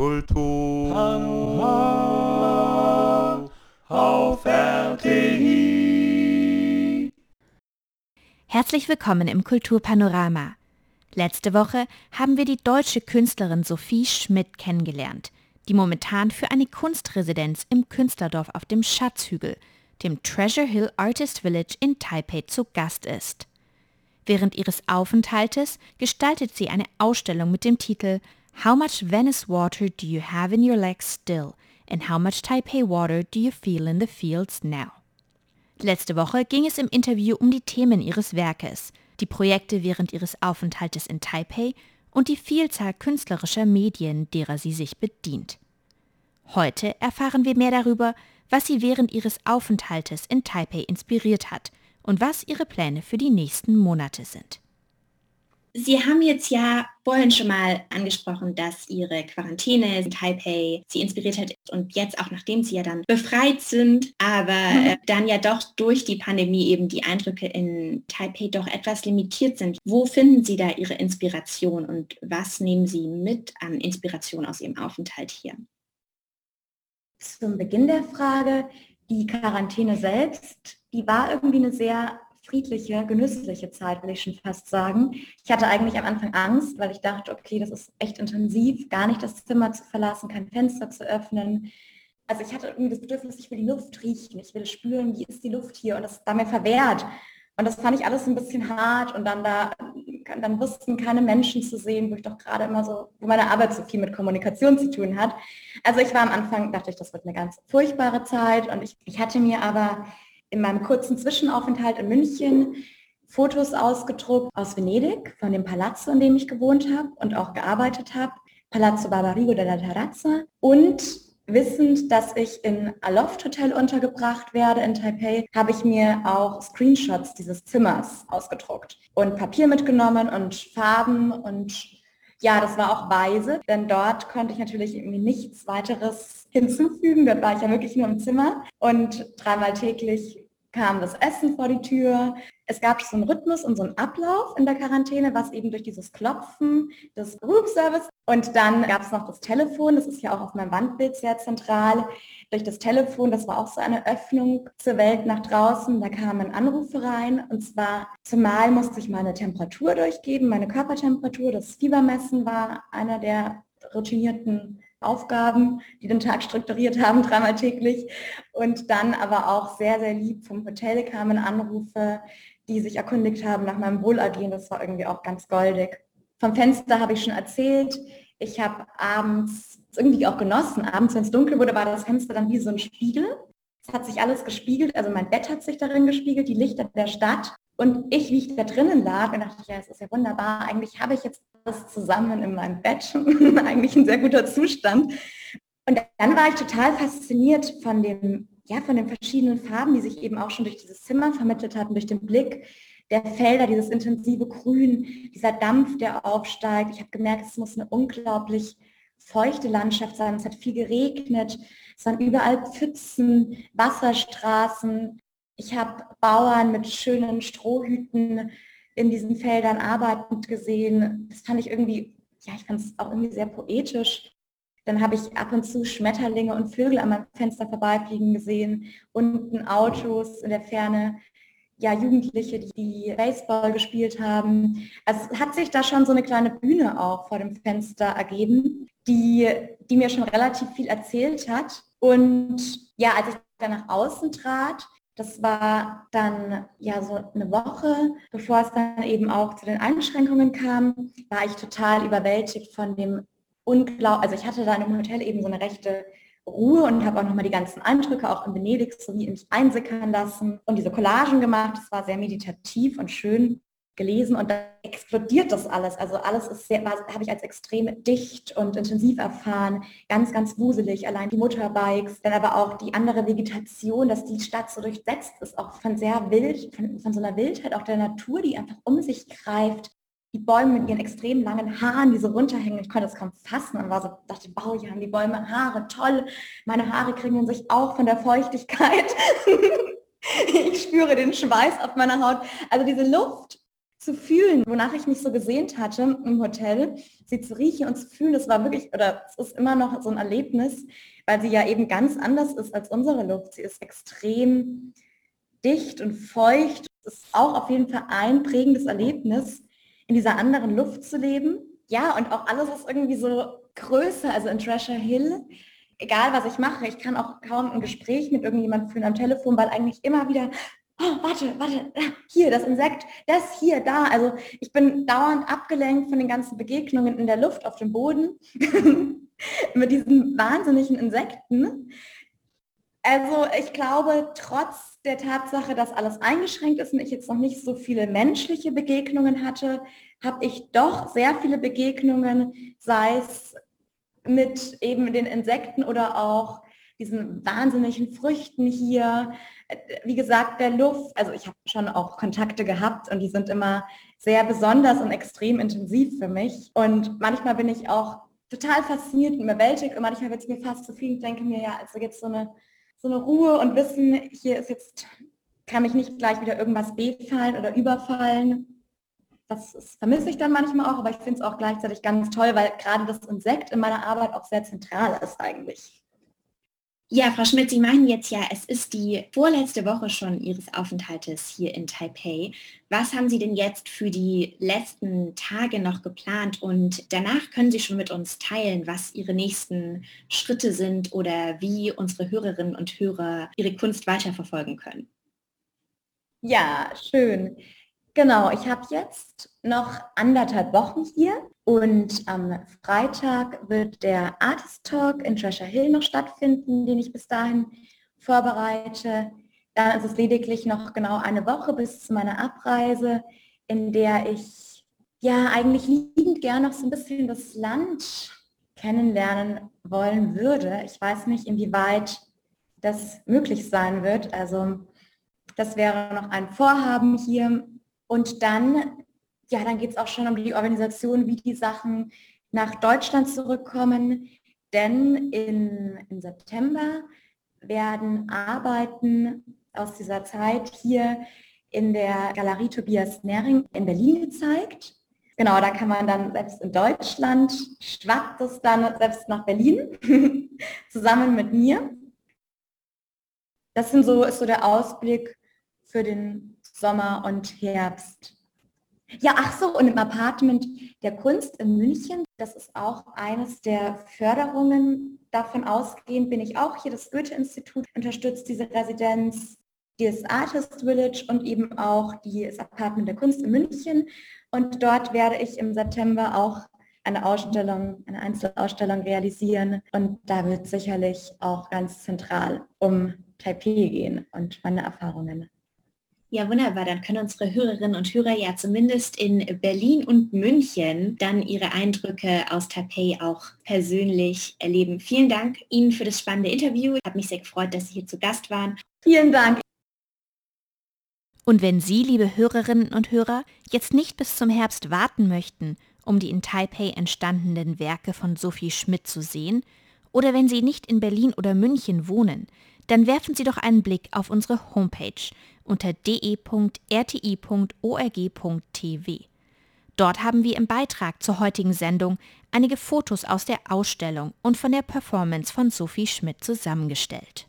Kultur auf RTI. Herzlich willkommen im Kulturpanorama. Letzte Woche haben wir die deutsche Künstlerin Sophie Schmidt kennengelernt, die momentan für eine Kunstresidenz im Künstlerdorf auf dem Schatzhügel, dem Treasure Hill Artist Village in Taipei zu Gast ist. Während ihres Aufenthaltes gestaltet sie eine Ausstellung mit dem Titel How much Venice water do you have in your legs still? And how much Taipei water do you feel in the fields now? Letzte Woche ging es im Interview um die Themen ihres Werkes, die Projekte während ihres Aufenthaltes in Taipei und die Vielzahl künstlerischer Medien, derer sie sich bedient. Heute erfahren wir mehr darüber, was sie während ihres Aufenthaltes in Taipei inspiriert hat und was ihre Pläne für die nächsten Monate sind. Sie haben jetzt ja vorhin schon mal angesprochen, dass Ihre Quarantäne in Taipei Sie inspiriert hat und jetzt auch nachdem Sie ja dann befreit sind, aber mhm. äh, dann ja doch durch die Pandemie eben die Eindrücke in Taipei doch etwas limitiert sind. Wo finden Sie da Ihre Inspiration und was nehmen Sie mit an Inspiration aus Ihrem Aufenthalt hier? Zum Beginn der Frage, die Quarantäne selbst, die war irgendwie eine sehr friedliche, genüssliche Zeit, will ich schon fast sagen. Ich hatte eigentlich am Anfang Angst, weil ich dachte, okay, das ist echt intensiv, gar nicht das Zimmer zu verlassen, kein Fenster zu öffnen. Also ich hatte irgendwie das Bedürfnis, ich will die Luft riechen, ich will spüren, wie ist die Luft hier und das war mir verwehrt. Und das fand ich alles ein bisschen hart und dann da, dann wussten keine Menschen zu sehen, wo ich doch gerade immer so, wo meine Arbeit so viel mit Kommunikation zu tun hat. Also ich war am Anfang, dachte ich, das wird eine ganz furchtbare Zeit und ich, ich hatte mir aber in meinem kurzen Zwischenaufenthalt in München Fotos ausgedruckt aus Venedig, von dem Palazzo, in dem ich gewohnt habe und auch gearbeitet habe, Palazzo Barbarigo della Terrazza. Und wissend, dass ich in Aloft Hotel untergebracht werde in Taipei, habe ich mir auch Screenshots dieses Zimmers ausgedruckt und Papier mitgenommen und Farben und ja, das war auch weise, denn dort konnte ich natürlich irgendwie nichts weiteres hinzufügen. Dort war ich ja wirklich nur im Zimmer und dreimal täglich kam das Essen vor die Tür. Es gab so einen Rhythmus und so einen Ablauf in der Quarantäne, was eben durch dieses Klopfen des Group Service und dann gab es noch das Telefon, das ist ja auch auf meinem Wandbild sehr zentral. Durch das Telefon, das war auch so eine Öffnung zur Welt nach draußen. Da kamen Anrufe rein und zwar zumal musste ich meine Temperatur durchgeben, meine Körpertemperatur. Das Fiebermessen war einer der routinierten Aufgaben, die den Tag strukturiert haben, dreimal täglich. Und dann aber auch sehr, sehr lieb vom Hotel kamen Anrufe, die sich erkundigt haben nach meinem Wohlergehen. Das war irgendwie auch ganz goldig. Vom Fenster habe ich schon erzählt. Ich habe abends irgendwie auch genossen. Abends, wenn es dunkel wurde, war das Fenster dann wie so ein Spiegel. Es hat sich alles gespiegelt. Also mein Bett hat sich darin gespiegelt, die Lichter der Stadt. Und ich, wie ich da drinnen lag, und dachte, ja, es ist ja wunderbar. Eigentlich habe ich jetzt alles zusammen in meinem Bett. Eigentlich ein sehr guter Zustand. Und dann war ich total fasziniert von dem, ja, von den verschiedenen Farben, die sich eben auch schon durch dieses Zimmer vermittelt hatten, durch den Blick der Felder, dieses intensive Grün, dieser Dampf, der aufsteigt. Ich habe gemerkt, es muss eine unglaublich feuchte Landschaft sein. Es hat viel geregnet. Es waren überall Pfützen, Wasserstraßen. Ich habe Bauern mit schönen Strohhüten in diesen Feldern arbeitend gesehen. Das fand ich irgendwie, ja, ich fand es auch irgendwie sehr poetisch. Dann habe ich ab und zu Schmetterlinge und Vögel an meinem Fenster vorbeifliegen gesehen, unten Autos in der Ferne, ja, Jugendliche, die Baseball gespielt haben. Also es hat sich da schon so eine kleine Bühne auch vor dem Fenster ergeben, die, die mir schon relativ viel erzählt hat. Und ja, als ich dann nach außen trat, das war dann ja so eine Woche, bevor es dann eben auch zu den Einschränkungen kam, war ich total überwältigt von dem Unglaub. Also ich hatte da in einem Hotel eben so eine rechte Ruhe und habe auch nochmal die ganzen Eindrücke auch in Venedig in mich einsickern lassen und diese Collagen gemacht. Das war sehr meditativ und schön gelesen und dann explodiert das alles. Also alles ist sehr, habe ich als extrem dicht und intensiv erfahren, ganz, ganz wuselig. Allein die Motorbikes, dann aber auch die andere Vegetation, dass die Stadt so durchsetzt ist, auch von sehr wild, von, von so einer Wildheit auch der Natur, die einfach um sich greift. Die Bäume mit ihren extrem langen Haaren, die so runterhängen, ich konnte es kaum fassen und war so, dachte, wow, hier haben die Bäume Haare, toll. Meine Haare kriegen sich auch von der Feuchtigkeit. ich spüre den Schweiß auf meiner Haut. Also diese Luft zu fühlen, wonach ich mich so gesehnt hatte im Hotel, sie zu riechen und zu fühlen, das war wirklich, oder es ist immer noch so ein Erlebnis, weil sie ja eben ganz anders ist als unsere Luft. Sie ist extrem dicht und feucht. Es ist auch auf jeden Fall ein prägendes Erlebnis, in dieser anderen Luft zu leben. Ja, und auch alles ist irgendwie so größer, also in Treasure Hill. Egal, was ich mache, ich kann auch kaum ein Gespräch mit irgendjemandem führen am Telefon, weil eigentlich immer wieder oh, warte, warte, hier, das Insekt, das hier, da. Also ich bin dauernd abgelenkt von den ganzen Begegnungen in der Luft, auf dem Boden, mit diesen wahnsinnigen Insekten. Also ich glaube, trotz der Tatsache, dass alles eingeschränkt ist und ich jetzt noch nicht so viele menschliche Begegnungen hatte, habe ich doch sehr viele Begegnungen, sei es mit eben den Insekten oder auch diesen wahnsinnigen Früchten hier. Wie gesagt, der Luft, also ich habe schon auch Kontakte gehabt und die sind immer sehr besonders und extrem intensiv für mich. Und manchmal bin ich auch total fasziniert und überwältigt und manchmal wird es mir fast zu viel. Ich denke mir, ja, also jetzt so eine, so eine Ruhe und Wissen, hier ist jetzt, kann mich nicht gleich wieder irgendwas befallen oder überfallen. Das vermisse ich dann manchmal auch, aber ich finde es auch gleichzeitig ganz toll, weil gerade das Insekt in meiner Arbeit auch sehr zentral ist eigentlich. Ja, Frau Schmidt, Sie meinen jetzt ja, es ist die vorletzte Woche schon Ihres Aufenthaltes hier in Taipei. Was haben Sie denn jetzt für die letzten Tage noch geplant? Und danach können Sie schon mit uns teilen, was Ihre nächsten Schritte sind oder wie unsere Hörerinnen und Hörer Ihre Kunst weiterverfolgen können. Ja, schön. Genau, ich habe jetzt noch anderthalb Wochen hier und am Freitag wird der Artist Talk in Treasure Hill noch stattfinden, den ich bis dahin vorbereite. Dann ist es lediglich noch genau eine Woche bis zu meiner Abreise, in der ich ja eigentlich liebend gern noch so ein bisschen das Land kennenlernen wollen würde. Ich weiß nicht, inwieweit das möglich sein wird. Also das wäre noch ein Vorhaben hier und dann, ja, dann geht es auch schon um die Organisation, wie die Sachen nach Deutschland zurückkommen. Denn in, im September werden Arbeiten aus dieser Zeit hier in der Galerie Tobias Nering in Berlin gezeigt. Genau, da kann man dann selbst in Deutschland, schwappt es dann selbst nach Berlin, zusammen mit mir. Das sind so, ist so der Ausblick für den Sommer und Herbst. Ja, ach so, und im Apartment der Kunst in München, das ist auch eines der Förderungen. Davon ausgehend bin ich auch hier. Das Goethe-Institut unterstützt diese Residenz, das Artist Village und eben auch das Apartment der Kunst in München. Und dort werde ich im September auch eine Ausstellung, eine Einzelausstellung realisieren. Und da wird sicherlich auch ganz zentral um Taipei gehen und meine Erfahrungen. Ja, wunderbar. Dann können unsere Hörerinnen und Hörer ja zumindest in Berlin und München dann ihre Eindrücke aus Taipei auch persönlich erleben. Vielen Dank Ihnen für das spannende Interview. Ich habe mich sehr gefreut, dass Sie hier zu Gast waren. Vielen Dank. Und wenn Sie, liebe Hörerinnen und Hörer, jetzt nicht bis zum Herbst warten möchten, um die in Taipei entstandenen Werke von Sophie Schmidt zu sehen, oder wenn Sie nicht in Berlin oder München wohnen, dann werfen Sie doch einen Blick auf unsere Homepage unter de.rti.org.tv. Dort haben wir im Beitrag zur heutigen Sendung einige Fotos aus der Ausstellung und von der Performance von Sophie Schmidt zusammengestellt.